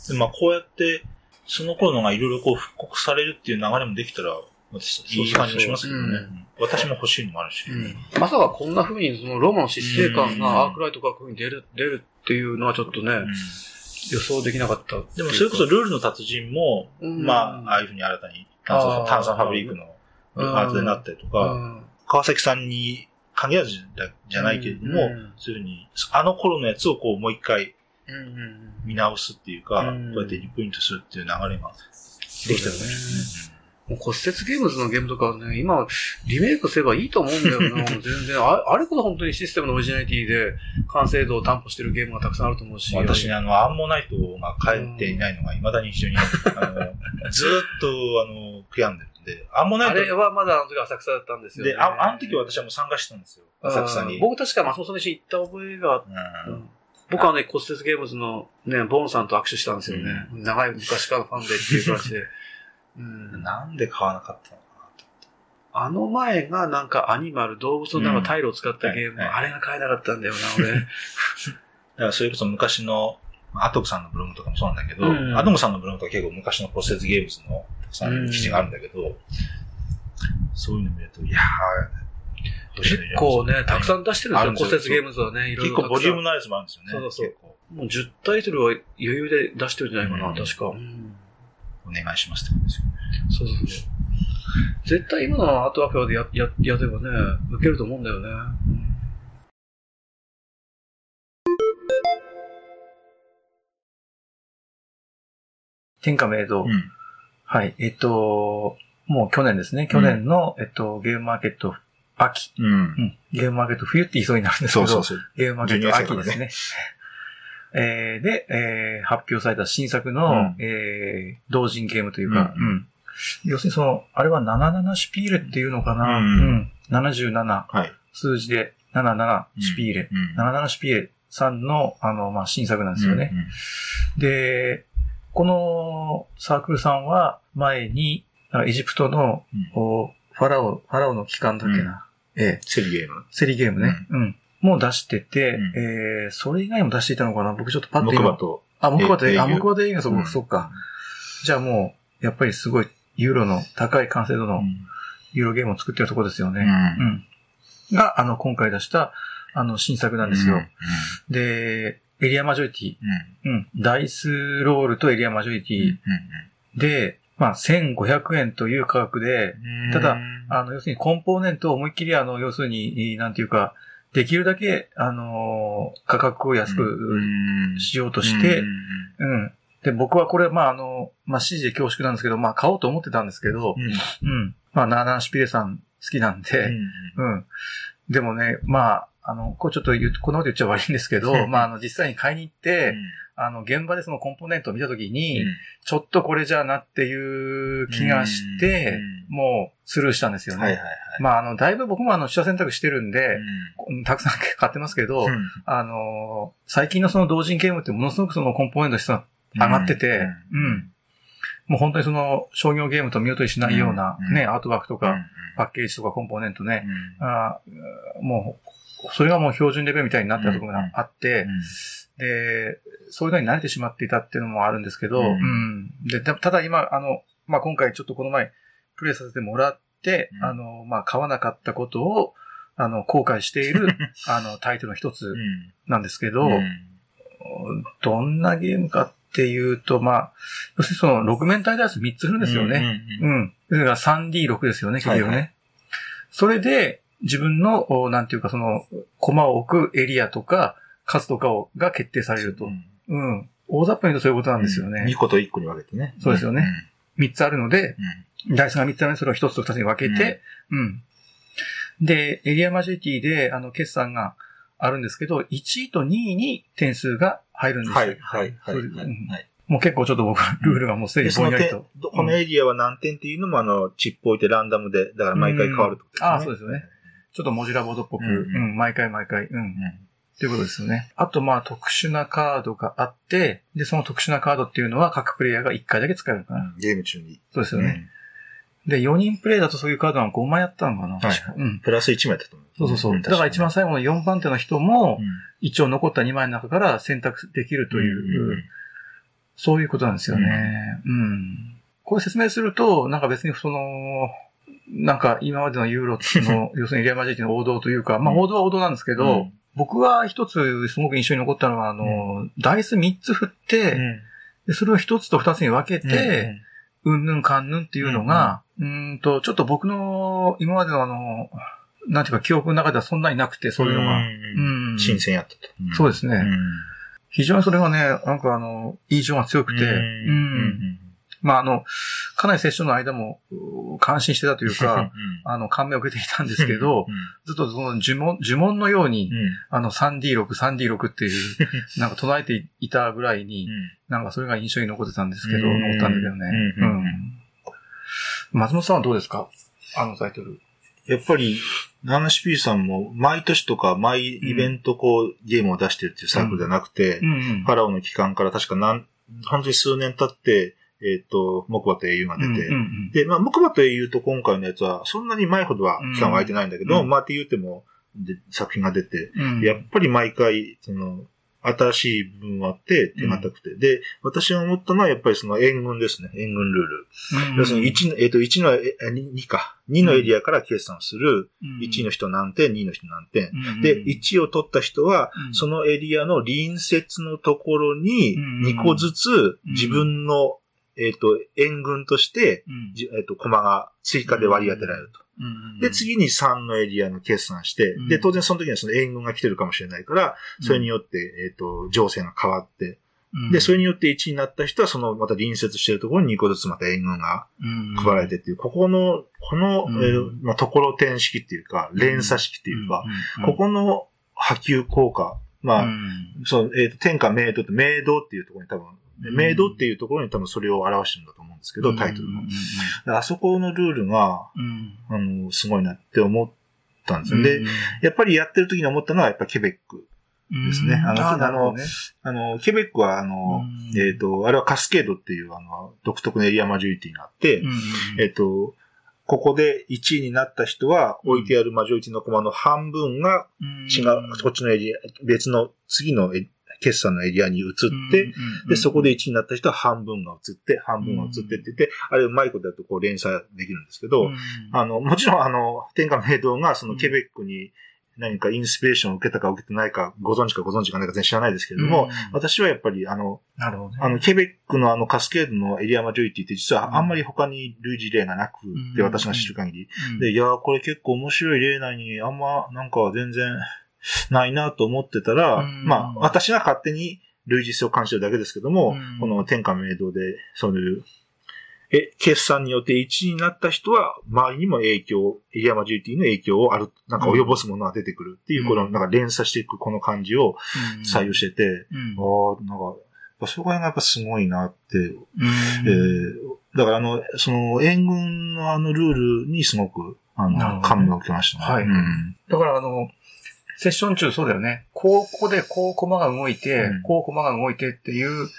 でまあこうやって、その頃のがいろいろこう復刻されるっていう流れもできたら、私、いい感じもしますけどね。そうそううん私も欲しいのもあるし。うん。まさかこんな風にそのロマの疾生感がアークライトからこういう風に出る、出るっていうのはちょっとね、うん予想できなかった。でもそれこそルールの達人も、うんまあ、ああいうふうに新たに炭酸ファブリックのアートになったりとうか、ん、川崎さんに限らずだじゃないけれども、うん。そういうふうに、あの頃のやつをこうもう一回見直すっていうか、うん。こうやってリプリントするっていう流れができたよね。もう骨折ゲームズのゲームとかはね、今、リメイクすればいいと思うんだよな。*laughs* 全然あ、あれこそ本当にシステムのオリジナリティで完成度を担保してるゲームがたくさんあると思うし。私ね、あの、アンモナイトが帰っていないのが未だに非常に、あの、ずーっと、あの、悔やんでるんで、アンモナイトあれはまだあの時浅草だったんですよ、ね。で、ああの時私はもう参加してたんですよ。浅草に。うん僕確か松本さんの一緒に行った覚えがあっうんうん僕はね、骨折ゲームズのね、ボンさんと握手したんですよね。長い昔からのファンでっていう感じで。*laughs* うん、なんで買わなかったのかあの前がなんかアニマル、動物のなん。かタイルを使ったゲーム、うんはい。あれが買えなかったんだよな、俺。*laughs* だからそれこそ昔の、アトムさんのブログとかもそうなんだけど、うん。アトムさんのブログとか結構昔の骨折ゲームズのたくさん記事があるんだけど、そういうの見ると、いやー、結構ね、たくさん。ん出してるんですよ、骨折ゲームズはね、いろいろ結構ボリュームの。やつもあるんですよね。そうそう。そうもう10タイトルは余裕で出してるんじゃないかな、うん。確か。うんお願いしますってことですよね。そうそうそう。絶対今のアートワークでや、や、やればね、受けると思うんだよね。うん天下明堂。うん。はい。えっと、もう去年ですね。去年の、えっと、ゲームマーケット秋。うんう。ん。ゲームマーケット冬って言いになるんですけど、そうそうそう。ゲームマーケット秋ですね。えーで、えー発表された新作の、うんえー同人ゲームというか、ううんん要するにその、あれは77シュピーレっていうのかな、ううんん、77、はい。数字で77シュピーレ、うん。77シュピーレさんの、あの、まあ、新作なんですよね。うん。で、このサークルさんは前に、あエジプトの、うんおファラオ、ファラオの機関だっけな？ええ、セリゲーム。セリゲームね。うん。もう出してて、うんえー、それ以外も出していたのかな？僕ちょっとパッと今木馬と。あ、木馬で、あ、木馬で映画、そこ、うんそっか。じゃあもう、やっぱりすごい、ユーロの高い完成度のユーロゲームを作ってるところですよね。うんうん。が、あの、今回出した、あの、新作なんですよ。で、エリアマジョリティ。うん。うん。ダイスロールとエリアマジョリテうん。ィで、まあ、1500円という価格で、うん。ただうん、あの、要するにコンポーネントを思いっきり、あの、要するに、なんていうか、できるだけ、あの、価格を安くしようとして、うんうん。で、僕はこれ、まあ、あの、まあ、指示で恐縮なんですけど、まあ、買おうと思ってたんですけど、うん。うん。まあ、ナーナーシュピレさん好きなんで、うん。でもね、まあ、あの、こうちょっと言う、こんなこと言っちゃ悪いんですけど、まあ、あの、実際に買いに行って、あの、現場でそのコンポーネントを見たときに、ちょっとこれじゃあなっていう気がして、もうスルーしたんですよね。はいはいはい。まあ、あの、だいぶ僕もあの、取捨選択してるんで、*laughs* たくさん買ってますけど、うん。あの、最近のその同人ゲームってものすごくそのコンポーネント質が上がってて、うん。もう本当にその商業ゲームと見劣りしないようなうん。ね、アートワークとか、パッケージとかコンポーネントね、あーもう、それがもう標準レベルみたいになってたところがあって、で、そういうのに慣れてしまっていたっていうのもあるんですけど、ううんん。で、たただ今、あの、まあ、今回ちょっとこの前、プレイさせてもらって、うんあの、まあ、買わなかったことを、あの、後悔している、*laughs* あの、タイトルの一つなんですけど、どんなゲームかっていうと、まあ、要するにその、6面体ダイス3つ振るんですよね。うん。それが 3D6 ですよね、結局ね。はいはそれで、自分の、おなんていうか、その、コマを置くエリアとか、数とかを、が決定されると。うん。大雑把に言うとそういうことなんですよね。2個と1個に分けてね。そうですよね3つあるので、うん。ダイスが3つあるそれを1つと2つに分けて、うん。で、エリアマジョリティで、あの、決算があるんですけど、1位と2位に点数が入るんですよ。はい、はい、はい。もう結構ちょっと僕、ルールがもうすでで、にその点ぼんやりと。、このエリアは何点っていうのも、あの、チップ置いてランダムで、だから毎回変わるってことですね。うんあそうですよね。ちょっとモジュラボードっぽく、ううんん、毎回毎回、うん。ということですよね。あと、まあ、特殊なカードがあって、で、その特殊なカードっていうのは各プレイヤーが1回だけ使えるのかな。ゲーム中に。そうですよね。で、4人プレイだとそういうカードが5枚やったのかな？はい確かうん。プラス1枚だと思う。そうそうそう。んだから一番、最後の4番手の人もう、ん一応残った2枚の中から選択できるという、うんそういうことなんですよね。うん。これ説明すると、なんか別にその、なんか今までのユーロの、*laughs* 要するにリアルマジックの王道というか、まあ王道は王道なんですけど、うん僕は一つすごく印象に残ったのは、あの、ダイス3つ振って、うんでそれを1つと2つに分けて、うんぬんかんぬんっていうのが、うーんと、ちょっと僕の今までのあの、なんていうか記憶の中ではそんなになくて、そういうのが。うんうん新鮮やったと。そうですね。うん。非常にそれがね、なんかあの、印象が強くて、ううん。んまああの、かなりセッションの間も、う感心してたというか、うん。*laughs* あの、感銘を受けていたんですけど、うん。ずっとその呪文、呪文のように、うん。あの、3D6、3D6 っていう、*laughs* なんか唱えていたぐらいに、なんかそれが印象に残ってたんですけど、うん。残ったんだけどね。ううん。ん。松本さんはどうですか？あのタイトル。やっぱり、ナナシピーさんも毎年とか毎イベントこう、ゲームを出してるっていうサークルじゃなくて、ん。うん。ファラオの期間から確か何、本当に数年経って、えっ、と、木馬と英雄が出て、うんうんで、まあ、木馬と英雄と今回のやつは、そんなに前ほどは期間は空いてないんだけど、うん。まあって言っても、で作品が出て、うん。やっぱり毎回、その、新しい部分もあって、手堅くて。で、私が思ったのは、やっぱりその援軍ですね。援軍ルール。要するに1の、えっ、と、1の、え、2, 2か。2のエリアから計算する。1の人何点、2の人何点。で、1を取った人は、うん。そのエリアの隣接のところにうん。2個ずつ自分の、えっ、と、援軍として、じえっ、と、コマが追加で割り当てられると。で、次に3のエリアの決算して、うん。で、当然その時にはその援軍が来てるかもしれないから、それによって、えっ、と、情勢が変わって、で、それによって1になった人は、その、また隣接してるところに2個ずつまた援軍が配られてっていう、ここの、この、うん。えーまあ、ところ点式っていうか、連鎖式っていうか、ここの波及効果、まあ、そう、えっ、と、天下明道って、明道っていうところに多分、明道っていうところに多分それを表してるんだと思うんですけど、タイトルの。あそこのルールが、あの、すごいなって思ったんですよ。で、やっぱりやってる時に思ったのは、やっぱケベック。ですね。あのあの、あの、ケベックは、あの、うん。えっ、と、あれはカスケードっていう、あの、独特のエリアマジョリティがあって、えっ、と、ここで1位になった人は、置いてあるマジョリティのコマの半分が違う、こっちのエリア、別の次のエ決算のエリアに移って、で、そこで1位になった人は半分が移って、半分が移ってって言って、あれうまいことやるとこう連鎖できるんですけど、あの、もちろんあの、天下明道がそのケベックに、何かインスピレーションを受けたか受けてないか、ご存知かご存知かないか全然知らないですけれども、うん私はやっぱり、あの、なるほどね。あの、ケベックのあのカスケードのエリアマジョリティって実はあんまり他に類似例がなくて、うん。私が知る限り。うん。で、いやー、これ結構面白い例なのに、あんま、なんか全然ないなと思ってたら、うん。まあ、私が勝手に類似性を感じてるだけですけども、うん。この天下明堂で、そういう、え、決算によって1位になった人は、周りにも影響、エリアマジョリティの影響をある、なんか及ぼすものが出てくるっていう、うん。この、なんか連鎖していくこの感じをうん。採用してて、うん。ああ、なんか、そこら辺がやっぱすごいなって、うん。えーだからあの、その、援軍のあのルールにすごく、あの、感銘を受けましたね。はい。うん。だからあの、セッション中そうだよね。こう、ここでこう駒が動いて、うんこう駒が動いてっていう思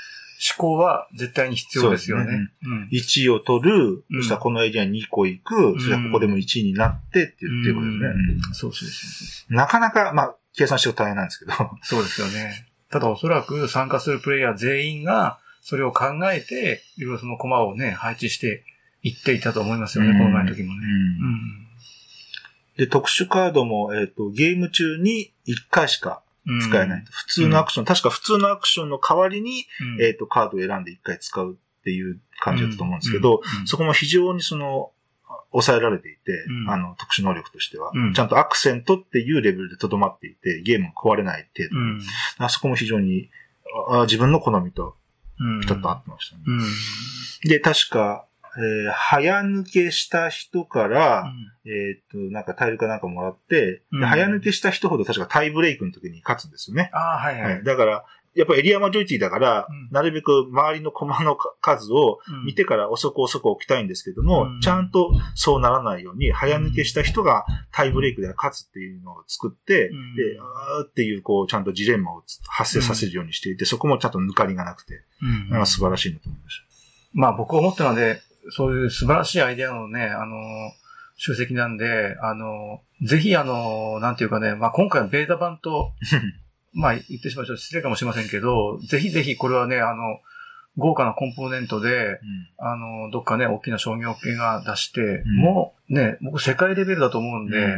考は絶対に必要ですよね。ねうん1位を取る、うんそしたらこのエリアに2個行く、そしたらここでも1位になってっていうことですね。うんそうそうそうなかなか、まあ、計算してると大変なんですけど。う。そうですよね。ただおそらく参加するプレイヤー全員がそれを考えて、いろいろその駒をね、配置していっていたと思いますよね、この前の時もね。で、特殊カードも、えっ、と、ゲーム中に1回しかうん。使えない。普通のアクション、確か普通のアクションの代わりに、うん。えっ、と、カードを選んで1回使うっていう感じだったと思うんですけど、うん、そこも非常にその、抑えられていて、うんあの、特殊能力としては、うんちゃんとアクセントっていうレベルで留まっていて、ゲームが壊れない程度。あそこも非常に、あ自分の好みとうん。ちょっと合ってましたね。うん。で、確か、えー早抜けした人から、えっ、と、なんかタイルかなんかもらって、うん。で早抜けした人ほど確かタイブレイクの時に勝つんですよね。ああ、はいははい。い。。だから、やっぱエリアマジョリティだから、うん。なるべく周りのコマの数をうん。見てから遅く遅く置きたいんですけども、うん。ちゃんとそうならないように、早抜けした人がタイブレイクで勝つっていうのを作って、うん。で、あーっていう、こう、ちゃんとジレンマを発生させるようにしていて、そこもちゃんと抜かりがなくて、うん。なんか素晴らしいなと思いましまあ僕思ったので、そういう素晴らしいアイデアのね、あの、集積なんで、あの、ぜひあの、なんていうかね、まあ今回はベータ版と、た。*laughs* まあ言ってしまうと失礼かもしれませんけど、ぜひぜひこれはね、あの、豪華なコンポーネントで、あの、どっかね、大きな商業系が出して、うんもうね、僕世界レベルだと思うんで、うん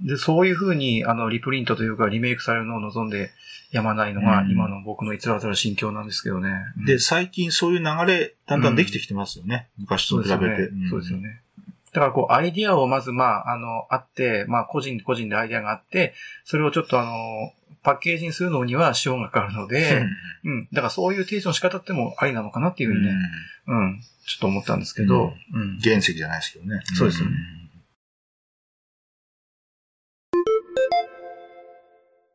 うん。で、そういうふうに、あの、リプリントというか、リメイクされるのを望んでやまないのが、うん今の僕の偽らざる心境なんですけどね。うんで、最近そういう流れ、だんだんできてきてますよね。昔と比べて。ね。そうですよね。だからこう、アイディアをまず、まあ、あの、あって、まあ、個人個人でアイディアがあって、それをちょっとあの、パッケージにするのには資本がかかるのうんで、うん。だからそういう提示の仕方ってもありなのかなっていうふうにね、うん。ちょっと思ったんですけど、うん。原石じゃないですけどね。そうですよねん